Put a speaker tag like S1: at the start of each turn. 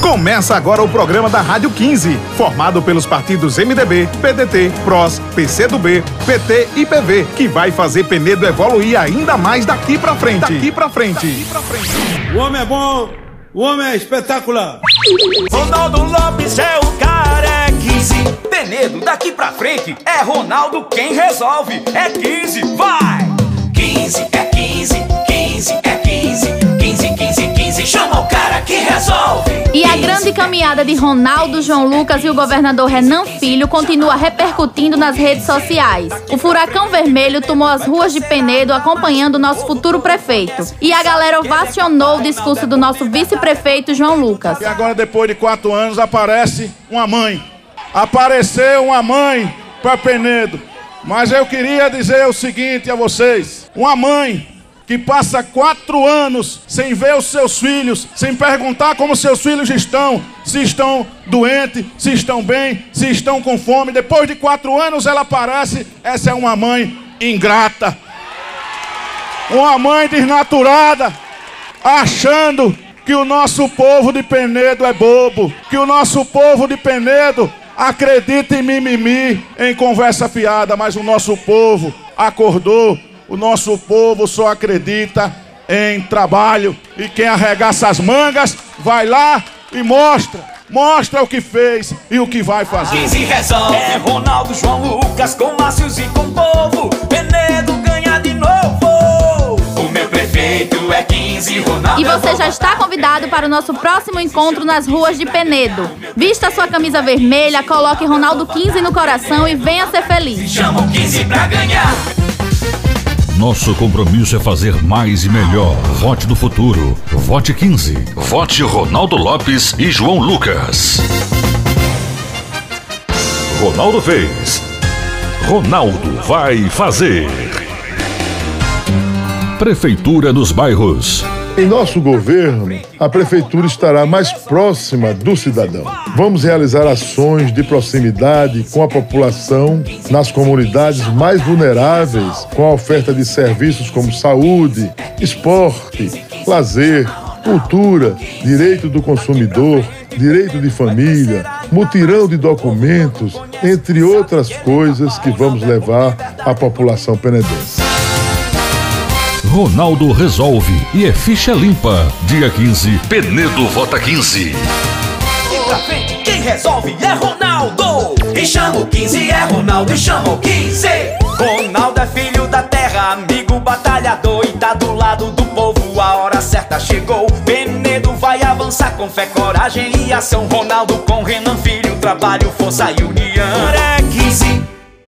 S1: Começa agora o programa da Rádio 15, formado pelos partidos MDB, PDT, PROS, PCdoB, PT e PV, que vai fazer Penedo evoluir ainda mais daqui pra frente. Daqui pra frente. Daqui pra frente.
S2: O homem é bom, o homem é espetacular.
S3: Ronaldo Lopes é o cara, é 15. Penedo, daqui pra frente, é Ronaldo quem resolve. É 15, vai! 15, é
S4: caminhada de Ronaldo, João Lucas e o governador Renan Filho continua repercutindo nas redes sociais. O furacão vermelho tomou as ruas de Penedo acompanhando o nosso futuro prefeito. E a galera ovacionou o discurso do nosso vice-prefeito João Lucas.
S5: E agora, depois de quatro anos, aparece uma mãe. Apareceu uma mãe para Penedo. Mas eu queria dizer o seguinte a vocês: uma mãe que passa quatro anos sem ver os seus filhos, sem perguntar como seus filhos estão, se estão doentes, se estão bem, se estão com fome. Depois de quatro anos ela aparece, essa é uma mãe ingrata, uma mãe desnaturada, achando que o nosso povo de Penedo é bobo, que o nosso povo de Penedo acredita em mimimi, em conversa fiada, mas o nosso povo acordou o nosso povo só acredita em trabalho. E quem arregaça as mangas, vai lá e mostra. Mostra o que fez e o que vai fazer.
S3: 15 resolve. É Ronaldo, João Lucas, com Márcios e com povo. Penedo ganha de novo. O meu prefeito é 15, Ronaldo.
S4: E você já está convidado para o nosso próximo encontro nas ruas de Penedo. Vista sua camisa vermelha, coloque Ronaldo 15 no coração e venha ser feliz.
S3: Chama o 15 pra ganhar.
S6: Nosso compromisso é fazer mais e melhor. Vote no futuro. Vote 15. Vote Ronaldo Lopes e João Lucas. Ronaldo fez. Ronaldo vai fazer. Prefeitura dos bairros.
S7: Em nosso governo, a prefeitura estará mais próxima do cidadão. Vamos realizar ações de proximidade com a população nas comunidades mais vulneráveis, com a oferta de serviços como saúde, esporte, lazer, cultura, direito do consumidor, direito de família, mutirão de documentos, entre outras coisas que vamos levar à população penedense.
S6: Ronaldo resolve e é ficha limpa. Dia 15, Penedo vota 15.
S3: E pra frente, quem resolve é Ronaldo. E chama o 15 é Ronaldo, e chama o 15. Ronaldo é filho da terra, amigo batalhador. E tá do lado do povo, a hora certa chegou. Penedo vai avançar com fé, coragem e ação. Ronaldo com Renan Filho, trabalho, força e união. É 15.